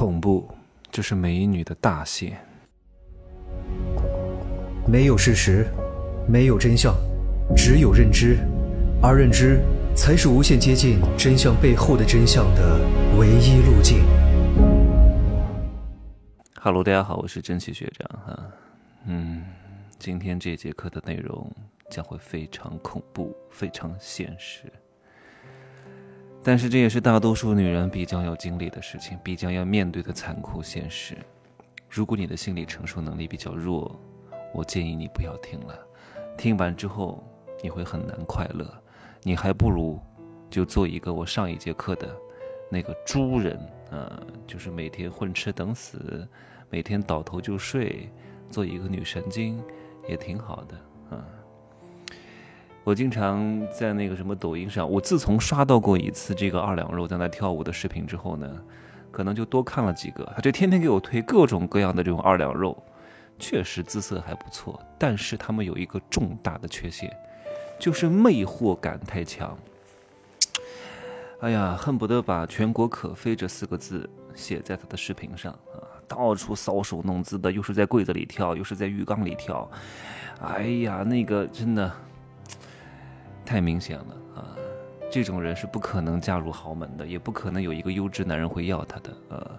恐怖，这是美女的大限。没有事实，没有真相，只有认知，而认知才是无限接近真相背后的真相的唯一路径。Hello，大家好，我是真奇学长哈。嗯，今天这节课的内容将会非常恐怖，非常现实。但是这也是大多数女人必将要经历的事情，必将要面对的残酷现实。如果你的心理承受能力比较弱，我建议你不要听了。听完之后你会很难快乐，你还不如就做一个我上一节课的那个猪人啊，就是每天混吃等死，每天倒头就睡，做一个女神经也挺好的啊。我经常在那个什么抖音上，我自从刷到过一次这个二两肉在那跳舞的视频之后呢，可能就多看了几个。他就天天给我推各种各样的这种二两肉，确实姿色还不错，但是他们有一个重大的缺陷，就是魅惑感太强。哎呀，恨不得把“全国可飞”这四个字写在他的视频上啊，到处搔首弄姿的，又是在柜子里跳，又是在浴缸里跳。哎呀，那个真的。太明显了啊！这种人是不可能嫁入豪门的，也不可能有一个优质男人会要她的。呃，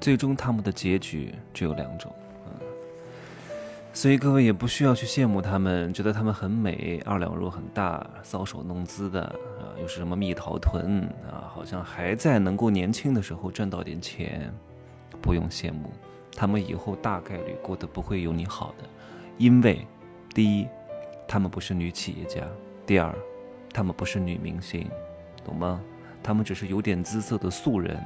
最终他们的结局只有两种。所以各位也不需要去羡慕他们，觉得他们很美，二两肉很大，搔首弄姿的啊，又是什么蜜桃臀啊，好像还在能够年轻的时候赚到点钱。不用羡慕，他们以后大概率过得不会有你好的，因为第一，他们不是女企业家；第二。他们不是女明星，懂吗？他们只是有点姿色的素人，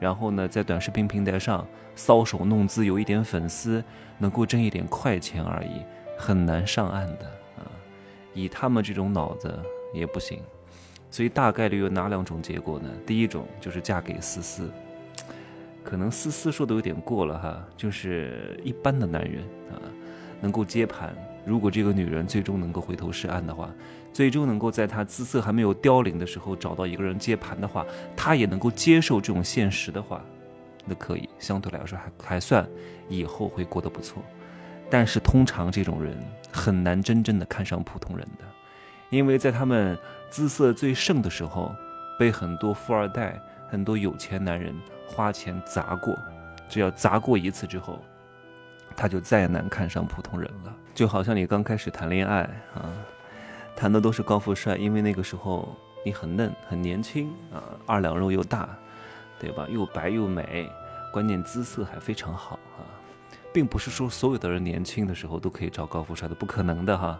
然后呢，在短视频平台上搔首弄姿，有一点粉丝，能够挣一点快钱而已，很难上岸的啊！以他们这种脑子也不行，所以大概率有哪两种结果呢？第一种就是嫁给思思，可能思思说的有点过了哈，就是一般的男人啊，能够接盘。如果这个女人最终能够回头是岸的话，最终能够在她姿色还没有凋零的时候找到一个人接盘的话，她也能够接受这种现实的话，那可以相对来说还还算以后会过得不错。但是通常这种人很难真正的看上普通人的，因为在他们姿色最盛的时候，被很多富二代、很多有钱男人花钱砸过，只要砸过一次之后。他就再难看上普通人了，就好像你刚开始谈恋爱啊，谈的都是高富帅，因为那个时候你很嫩很年轻啊，二两肉又大，对吧？又白又美，关键姿色还非常好啊，并不是说所有的人年轻的时候都可以找高富帅的，不可能的哈，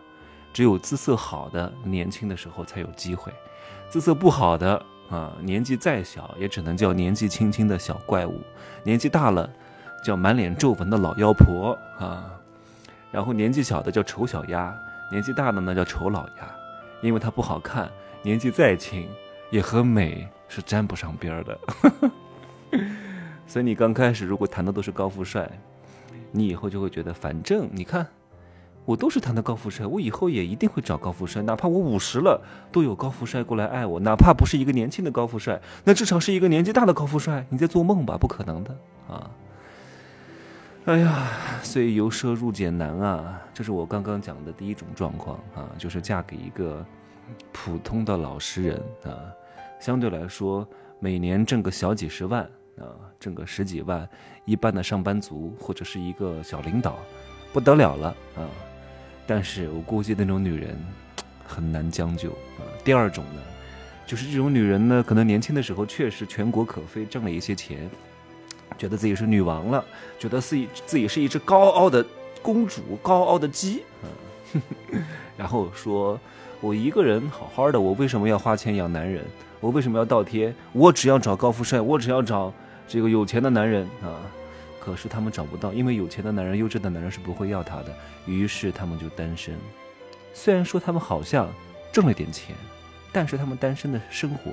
只有姿色好的年轻的时候才有机会，姿色不好的啊，年纪再小也只能叫年纪轻轻的小怪物，年纪大了。叫满脸皱纹的老妖婆啊，然后年纪小的叫丑小鸭，年纪大的呢叫丑老鸭，因为它不好看，年纪再轻也和美是沾不上边儿的。所以你刚开始如果谈的都是高富帅，你以后就会觉得，反正你看，我都是谈的高富帅，我以后也一定会找高富帅，哪怕我五十了都有高富帅过来爱我，哪怕不是一个年轻的高富帅，那至少是一个年纪大的高富帅。你在做梦吧？不可能的啊！哎呀，所以由奢入俭难啊！这是我刚刚讲的第一种状况啊，就是嫁给一个普通的老实人啊，相对来说每年挣个小几十万啊，挣个十几万，一般的上班族或者是一个小领导，不得了了啊！但是我估计那种女人很难将就啊。第二种呢，就是这种女人呢，可能年轻的时候确实全国可飞，挣了一些钱。觉得自己是女王了，觉得自己自己是一只高傲的公主，高傲的鸡，嗯，然后说：“我一个人好好的，我为什么要花钱养男人？我为什么要倒贴？我只要找高富帅，我只要找这个有钱的男人啊！可是他们找不到，因为有钱的男人、优质的男人是不会要他的，于是他们就单身。虽然说他们好像挣了点钱，但是他们单身的生活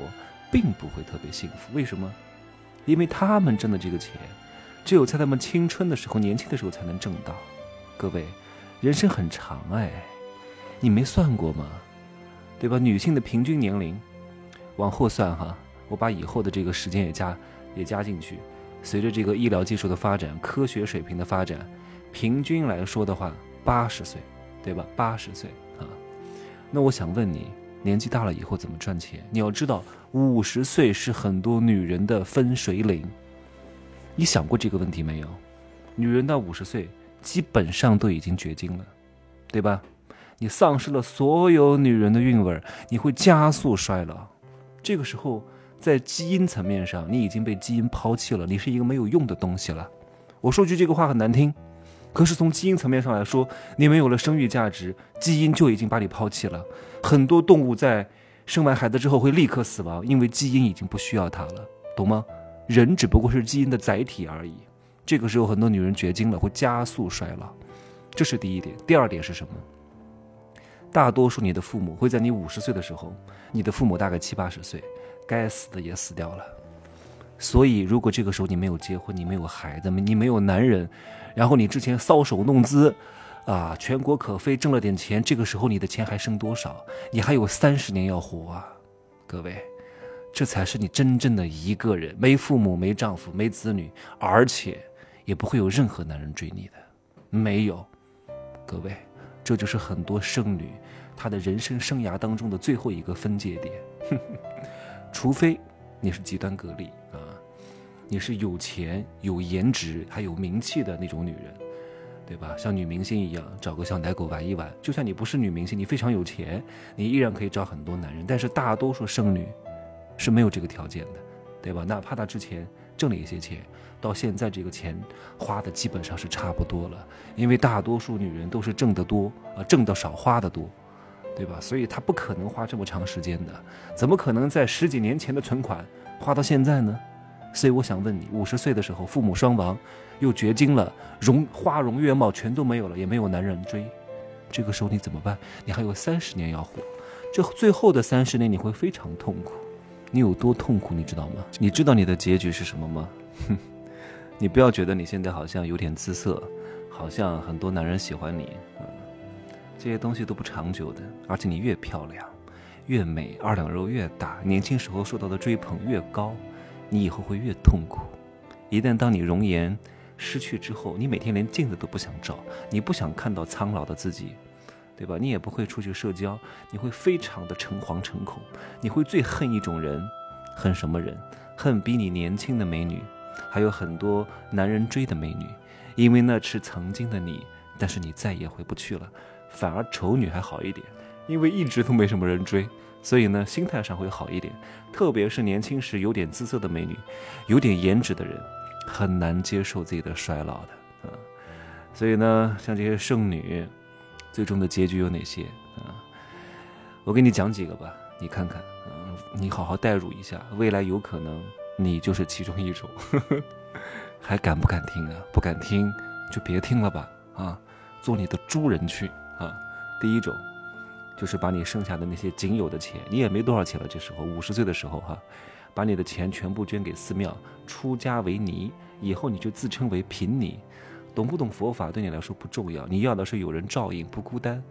并不会特别幸福。为什么？”因为他们挣的这个钱，只有在他们青春的时候、年轻的时候才能挣到。各位，人生很长哎，你没算过吗？对吧？女性的平均年龄，往后算哈，我把以后的这个时间也加也加进去，随着这个医疗技术的发展、科学水平的发展，平均来说的话，八十岁，对吧？八十岁啊。那我想问你，年纪大了以后怎么赚钱？你要知道，五十岁是很多女人的分水岭。你想过这个问题没有？女人到五十岁，基本上都已经绝经了，对吧？你丧失了所有女人的韵味，你会加速衰老。这个时候，在基因层面上，你已经被基因抛弃了，你是一个没有用的东西了。我说句这个话很难听，可是从基因层面上来说，你没有了生育价值，基因就已经把你抛弃了。很多动物在生完孩子之后会立刻死亡，因为基因已经不需要它了，懂吗？人只不过是基因的载体而已。这个时候，很多女人绝经了，会加速衰老，这是第一点。第二点是什么？大多数你的父母会在你五十岁的时候，你的父母大概七八十岁，该死的也死掉了。所以，如果这个时候你没有结婚，你没有孩子，你没有男人，然后你之前搔首弄姿，啊，全国可飞，挣了点钱，这个时候你的钱还剩多少？你还有三十年要活啊，各位，这才是你真正的一个人，没父母，没丈夫，没子女，而且也不会有任何男人追你的，没有，各位。这就是很多剩女她的人生生涯当中的最后一个分界点，除非你是极端个例，你是有钱、有颜值、还有名气的那种女人，对吧？像女明星一样，找个小奶狗玩一玩。就算你不是女明星，你非常有钱，你依然可以找很多男人。但是大多数剩女是没有这个条件的，对吧？哪怕她之前挣了一些钱。到现在这个钱花的基本上是差不多了，因为大多数女人都是挣得多啊，挣得少花的多，对吧？所以她不可能花这么长时间的，怎么可能在十几年前的存款花到现在呢？所以我想问你，五十岁的时候父母双亡，又绝经了，容花容月貌全都没有了，也没有男人追，这个时候你怎么办？你还有三十年要活，这最后的三十年你会非常痛苦，你有多痛苦你知道吗？你知道你的结局是什么吗？哼。你不要觉得你现在好像有点姿色，好像很多男人喜欢你，嗯，这些东西都不长久的。而且你越漂亮，越美，二两肉越大，年轻时候受到的追捧越高，你以后会越痛苦。一旦当你容颜失去之后，你每天连镜子都不想照，你不想看到苍老的自己，对吧？你也不会出去社交，你会非常的诚惶诚恐。你会最恨一种人，恨什么人？恨比你年轻的美女。还有很多男人追的美女，因为那是曾经的你，但是你再也回不去了。反而丑女还好一点，因为一直都没什么人追，所以呢，心态上会好一点。特别是年轻时有点姿色的美女，有点颜值的人，很难接受自己的衰老的啊。所以呢，像这些剩女，最终的结局有哪些啊？我给你讲几个吧，你看看，啊，你好好代入一下，未来有可能。你就是其中一种，呵 呵还敢不敢听啊？不敢听就别听了吧！啊，做你的猪人去啊！第一种，就是把你剩下的那些仅有的钱，你也没多少钱了，这时候五十岁的时候哈，把你的钱全部捐给寺庙，出家为尼，以后你就自称为贫尼，懂不懂佛法对你来说不重要，你要的是有人照应，不孤单。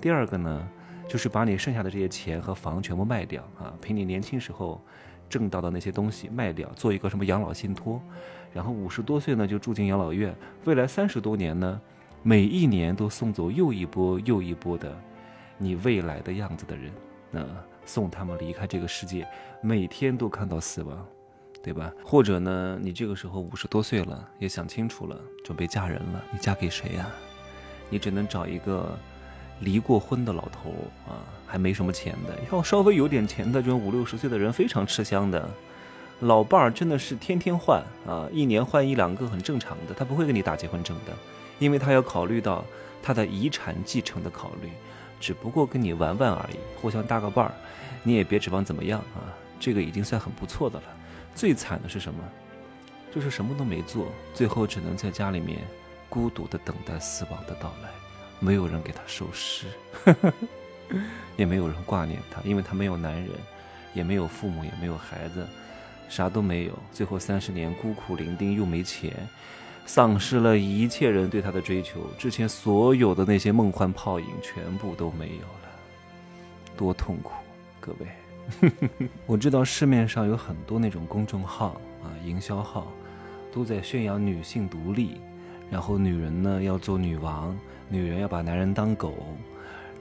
第二个呢，就是把你剩下的这些钱和房全部卖掉啊，凭你年轻时候。挣到的那些东西卖掉，做一个什么养老信托，然后五十多岁呢就住进养老院，未来三十多年呢，每一年都送走又一波又一波的你未来的样子的人，那送他们离开这个世界，每天都看到死亡，对吧？或者呢，你这个时候五十多岁了，也想清楚了，准备嫁人了，你嫁给谁呀？你只能找一个。离过婚的老头啊，还没什么钱的，要稍微有点钱的，这种五六十岁的人非常吃香的。老伴儿真的是天天换啊，一年换一两个很正常的，他不会给你打结婚证的，因为他要考虑到他的遗产继承的考虑，只不过跟你玩玩而已，互相搭个伴儿，你也别指望怎么样啊，这个已经算很不错的了。最惨的是什么？就是什么都没做，最后只能在家里面孤独的等待死亡的到来。没有人给他收尸，也没有人挂念他，因为他没有男人，也没有父母，也没有孩子，啥都没有。最后三十年孤苦伶仃，又没钱，丧失了一切人对他的追求，之前所有的那些梦幻泡影全部都没有了，多痛苦！各位，我知道市面上有很多那种公众号啊，营销号，都在宣扬女性独立，然后女人呢要做女王，女人要把男人当狗，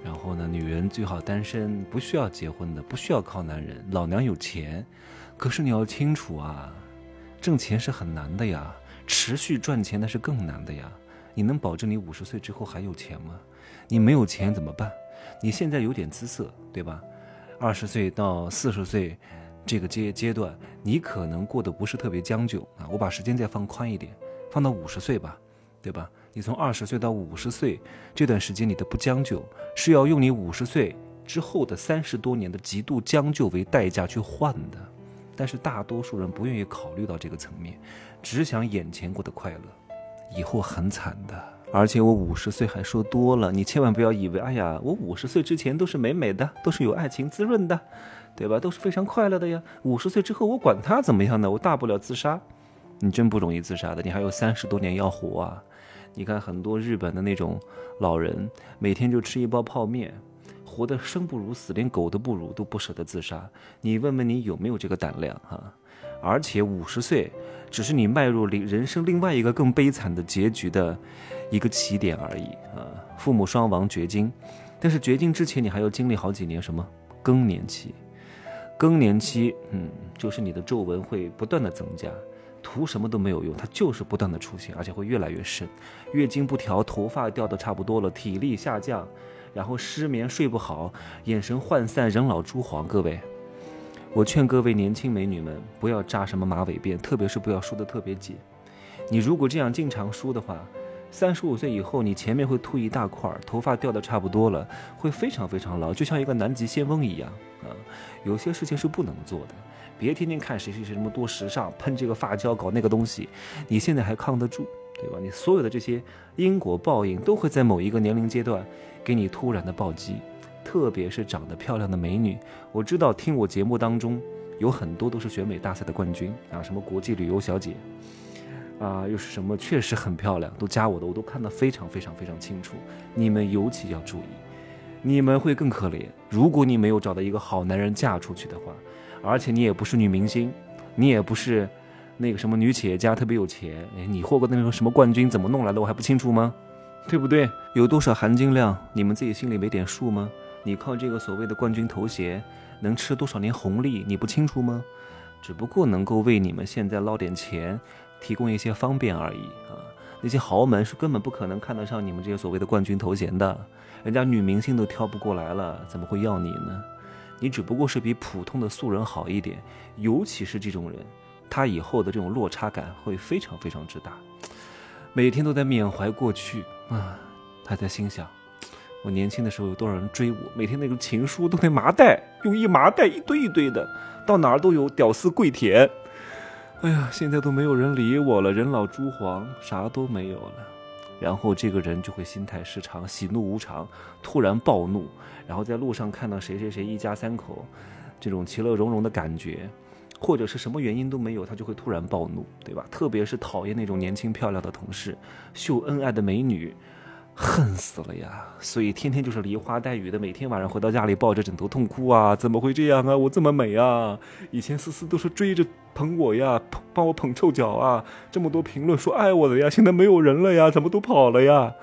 然后呢女人最好单身，不需要结婚的，不需要靠男人，老娘有钱。可是你要清楚啊，挣钱是很难的呀，持续赚钱那是更难的呀。你能保证你五十岁之后还有钱吗？你没有钱怎么办？你现在有点姿色，对吧？二十岁到四十岁。这个阶阶段，你可能过得不是特别将就啊。我把时间再放宽一点，放到五十岁吧，对吧？你从二十岁到五十岁这段时间，你的不将就是要用你五十岁之后的三十多年的极度将就为代价去换的。但是大多数人不愿意考虑到这个层面，只想眼前过得快乐，以后很惨的。而且我五十岁还说多了，你千万不要以为，哎呀，我五十岁之前都是美美的，都是有爱情滋润的。对吧？都是非常快乐的呀。五十岁之后，我管他怎么样呢？我大不了自杀。你真不容易自杀的，你还有三十多年要活啊！你看很多日本的那种老人，每天就吃一包泡面，活得生不如死，连狗都不如，都不舍得自杀。你问问你有没有这个胆量哈？而且五十岁只是你迈入另人生另外一个更悲惨的结局的一个起点而已啊！父母双亡绝经，但是绝经之前你还要经历好几年什么更年期。更年期，嗯，就是你的皱纹会不断的增加，涂什么都没有用，它就是不断的出现，而且会越来越深。月经不调，头发掉的差不多了，体力下降，然后失眠睡不好，眼神涣散，人老珠黄。各位，我劝各位年轻美女们不要扎什么马尾辫，特别是不要梳的特别紧。你如果这样经常梳的话，三十五岁以后，你前面会秃一大块，头发掉的差不多了，会非常非常老，就像一个南极仙翁一样啊。有些事情是不能做的，别天天看谁谁谁什么多时尚，喷这个发胶搞那个东西，你现在还抗得住，对吧？你所有的这些因果报应都会在某一个年龄阶段给你突然的暴击，特别是长得漂亮的美女，我知道听我节目当中有很多都是选美大赛的冠军啊，什么国际旅游小姐，啊，又是什么确实很漂亮，都加我的，我都看得非常非常非常清楚，你们尤其要注意。你们会更可怜。如果你没有找到一个好男人嫁出去的话，而且你也不是女明星，你也不是那个什么女企业家特别有钱，哎，你获过那个什么冠军怎么弄来的，我还不清楚吗？对不对？有多少含金量，你们自己心里没点数吗？你靠这个所谓的冠军头衔能吃多少年红利，你不清楚吗？只不过能够为你们现在捞点钱，提供一些方便而已啊。那些豪门是根本不可能看得上你们这些所谓的冠军头衔的。人家女明星都挑不过来了，怎么会要你呢？你只不过是比普通的素人好一点，尤其是这种人，他以后的这种落差感会非常非常之大。每天都在缅怀过去啊，他在心想：我年轻的时候有多少人追我？每天那个情书都得麻袋，用一麻袋一堆一堆的，到哪儿都有屌丝跪舔。哎呀，现在都没有人理我了，人老珠黄，啥都没有了。然后这个人就会心态失常，喜怒无常，突然暴怒，然后在路上看到谁谁谁一家三口，这种其乐融融的感觉，或者是什么原因都没有，他就会突然暴怒，对吧？特别是讨厌那种年轻漂亮的同事，秀恩爱的美女。恨死了呀！所以天天就是梨花带雨的，每天晚上回到家里抱着枕头痛哭啊！怎么会这样啊？我这么美啊！以前思思都是追着捧我呀，捧帮我捧臭脚啊！这么多评论说爱我的呀，现在没有人了呀，怎么都跑了呀？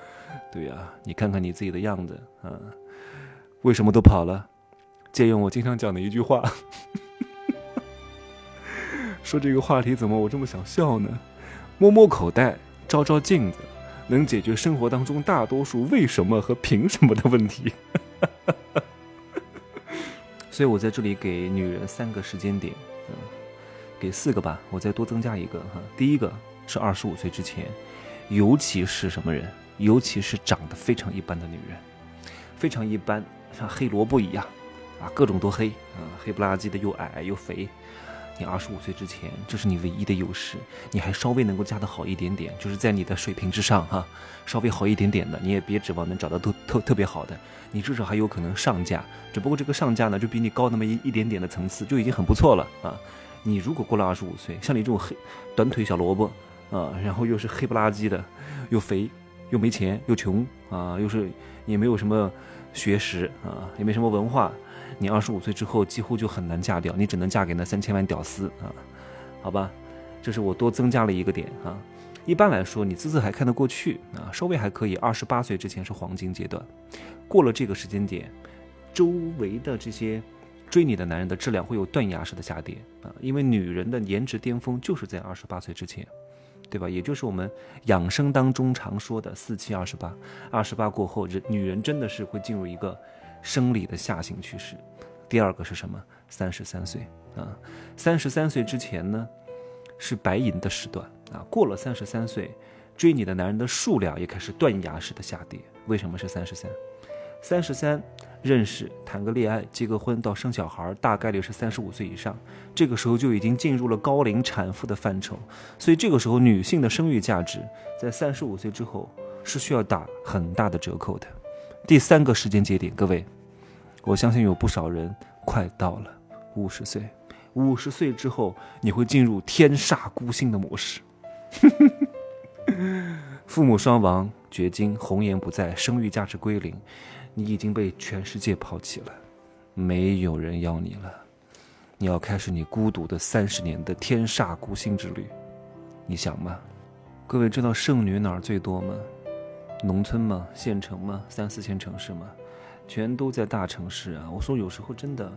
对呀，你看看你自己的样子啊，为什么都跑了？借用我经常讲的一句话，说这个话题怎么我这么想笑呢？摸摸口袋，照照镜子。能解决生活当中大多数为什么和凭什么的问题，所以我在这里给女人三个时间点，嗯，给四个吧，我再多增加一个哈。第一个是二十五岁之前，尤其是什么人？尤其是长得非常一般的女人，非常一般，像黑萝卜一样，啊，各种都黑啊，黑不拉几的，又矮又肥。你二十五岁之前，这是你唯一的优势，你还稍微能够嫁得好一点点，就是在你的水平之上哈，稍微好一点点的，你也别指望能找到特特特别好的，你至少还有可能上架，只不过这个上架呢，就比你高那么一一点点的层次，就已经很不错了啊。你如果过了二十五岁，像你这种黑短腿小萝卜啊，然后又是黑不拉几的，又肥又没钱又穷啊，又是也没有什么学识啊，也没什么文化。你二十五岁之后几乎就很难嫁掉，你只能嫁给那三千万屌丝啊，好吧？这是我多增加了一个点啊。一般来说，你姿色还看得过去啊，稍微还可以。二十八岁之前是黄金阶段，过了这个时间点，周围的这些追你的男人的质量会有断崖式的下跌啊，因为女人的颜值巅峰就是在二十八岁之前，对吧？也就是我们养生当中常说的四七二十八，二十八过后，人女人真的是会进入一个生理的下行趋势。第二个是什么？三十三岁啊，三十三岁之前呢，是白银的时段。啊，过了三十三岁，追你的男人的数量也开始断崖式的下跌。为什么是三十三？三十三认识、谈个恋爱、结个婚到生小孩，大概率是三十五岁以上。这个时候就已经进入了高龄产妇的范畴。所以这个时候女性的生育价值在三十五岁之后是需要打很大的折扣的。第三个时间节点，各位，我相信有不少人快到了五十岁。五十岁之后，你会进入天煞孤星的模式。父母双亡，绝经，红颜不在，生育价值归零，你已经被全世界抛弃了，没有人要你了，你要开始你孤独的三十年的天煞孤星之旅，你想吗？各位知道剩女哪儿最多吗？农村嘛？县城嘛？三四线城市嘛？全都在大城市啊！我说有时候真的。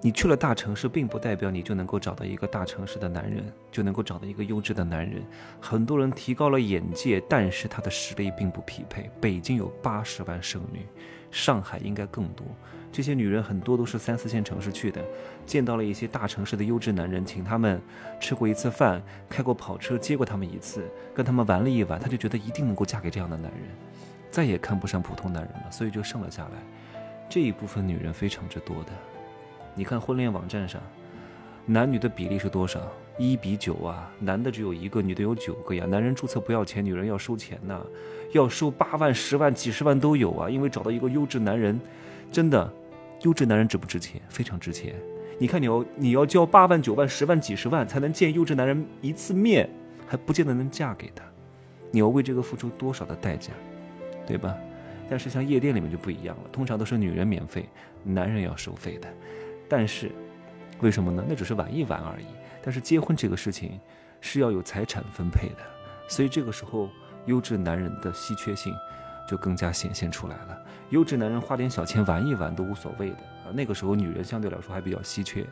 你去了大城市，并不代表你就能够找到一个大城市的男人，就能够找到一个优质的男人。很多人提高了眼界，但是他的实力并不匹配。北京有八十万剩女，上海应该更多。这些女人很多都是三四线城市去的，见到了一些大城市的优质男人，请他们吃过一次饭，开过跑车接过他们一次，跟他们玩了一晚，她就觉得一定能够嫁给这样的男人，再也看不上普通男人了，所以就剩了下来。这一部分女人非常之多的。你看婚恋网站上，男女的比例是多少？一比九啊，男的只有一个，女的有九个呀。男人注册不要钱，女人要收钱呐，要收八万、十万、几十万都有啊。因为找到一个优质男人，真的，优质男人值不值钱？非常值钱。你看你要你要交八万、九万、十万、几十万才能见优质男人一次面，还不见得能嫁给他。你要为这个付出多少的代价，对吧？但是像夜店里面就不一样了，通常都是女人免费，男人要收费的。但是，为什么呢？那只是玩一玩而已。但是结婚这个事情是要有财产分配的，所以这个时候优质男人的稀缺性就更加显现出来了。优质男人花点小钱玩一玩都无所谓的啊。那个时候女人相对来说还比较稀缺。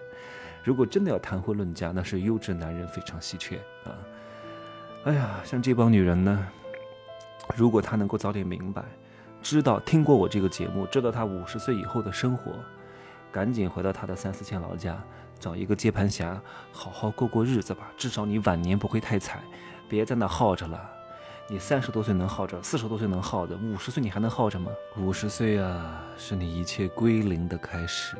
如果真的要谈婚论嫁，那是优质男人非常稀缺啊。哎呀，像这帮女人呢，如果她能够早点明白，知道听过我这个节目，知道她五十岁以后的生活。赶紧回到她的三四线老家，找一个接盘侠，好好过过日子吧。至少你晚年不会太惨，别在那耗着了。你三十多岁能耗着，四十多岁能耗着，五十岁你还能耗着吗？五十岁啊，是你一切归零的开始。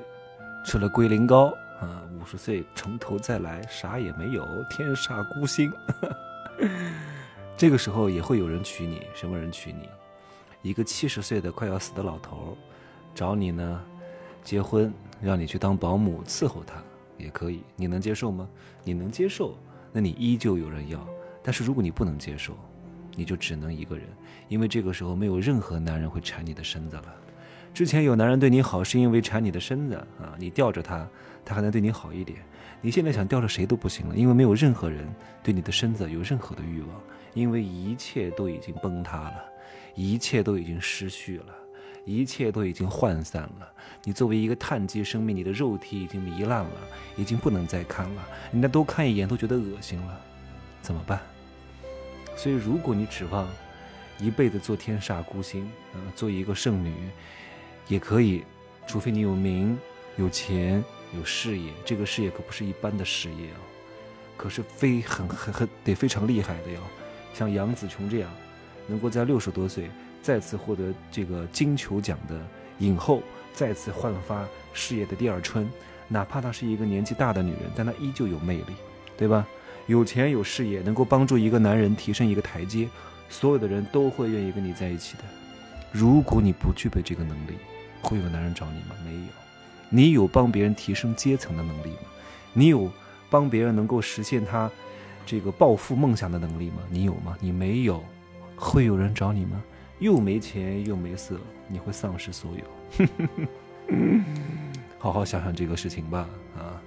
吃了龟苓膏啊，五十岁从头再来，啥也没有，天煞孤星。这个时候也会有人娶你，什么人娶你？一个七十岁的快要死的老头，找你呢？结婚让你去当保姆伺候他也可以，你能接受吗？你能接受，那你依旧有人要。但是如果你不能接受，你就只能一个人，因为这个时候没有任何男人会缠你的身子了。之前有男人对你好是因为缠你的身子啊，你吊着他，他还能对你好一点。你现在想吊着谁都不行了，因为没有任何人对你的身子有任何的欲望，因为一切都已经崩塌了，一切都已经失去了。一切都已经涣散了。你作为一个碳基生命，你的肉体已经糜烂了，已经不能再看了。人家都看一眼都觉得恶心了，怎么办？所以，如果你指望一辈子做天煞孤星，嗯，做一个剩女，也可以，除非你有名、有钱、有事业。这个事业可不是一般的事业啊，可是非很很很得非常厉害的哟。像杨紫琼这样，能够在六十多岁。再次获得这个金球奖的影后，再次焕发事业的第二春。哪怕她是一个年纪大的女人，但她依旧有魅力，对吧？有钱有事业，能够帮助一个男人提升一个台阶，所有的人都会愿意跟你在一起的。如果你不具备这个能力，会有男人找你吗？没有。你有帮别人提升阶层的能力吗？你有帮别人能够实现他这个暴富梦想的能力吗？你有吗？你没有，会有人找你吗？又没钱又没色，你会丧失所有。好好想想这个事情吧，啊，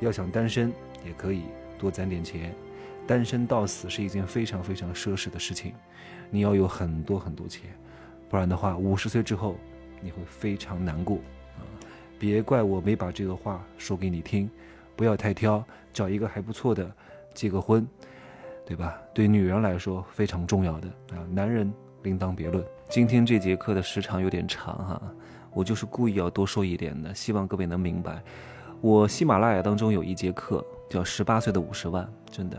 要想单身也可以，多攒点钱。单身到死是一件非常非常奢侈的事情，你要有很多很多钱，不然的话，五十岁之后你会非常难过啊！别怪我没把这个话说给你听，不要太挑，找一个还不错的，结个婚，对吧？对女人来说非常重要的啊，男人另当别论。今天这节课的时长有点长哈，我就是故意要多说一点的，希望各位能明白。我喜马拉雅当中有一节课叫《十八岁的五十万》，真的。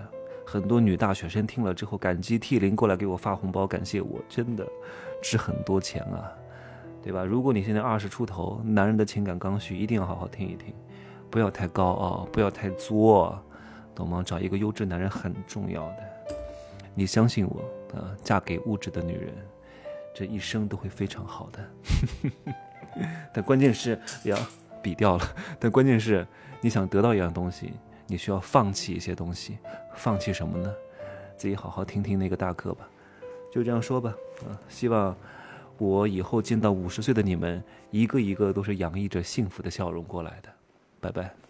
很多女大学生听了之后感激涕零，过来给我发红包感谢我，真的值很多钱啊，对吧？如果你现在二十出头，男人的情感刚需一定要好好听一听，不要太高傲，不要太作，懂吗？找一个优质男人很重要的，你相信我啊，嫁给物质的女人，这一生都会非常好的。但关键是呀比掉了，但关键是你想得到一样东西。你需要放弃一些东西，放弃什么呢？自己好好听听那个大课吧。就这样说吧，啊，希望我以后见到五十岁的你们，一个一个都是洋溢着幸福的笑容过来的。拜拜。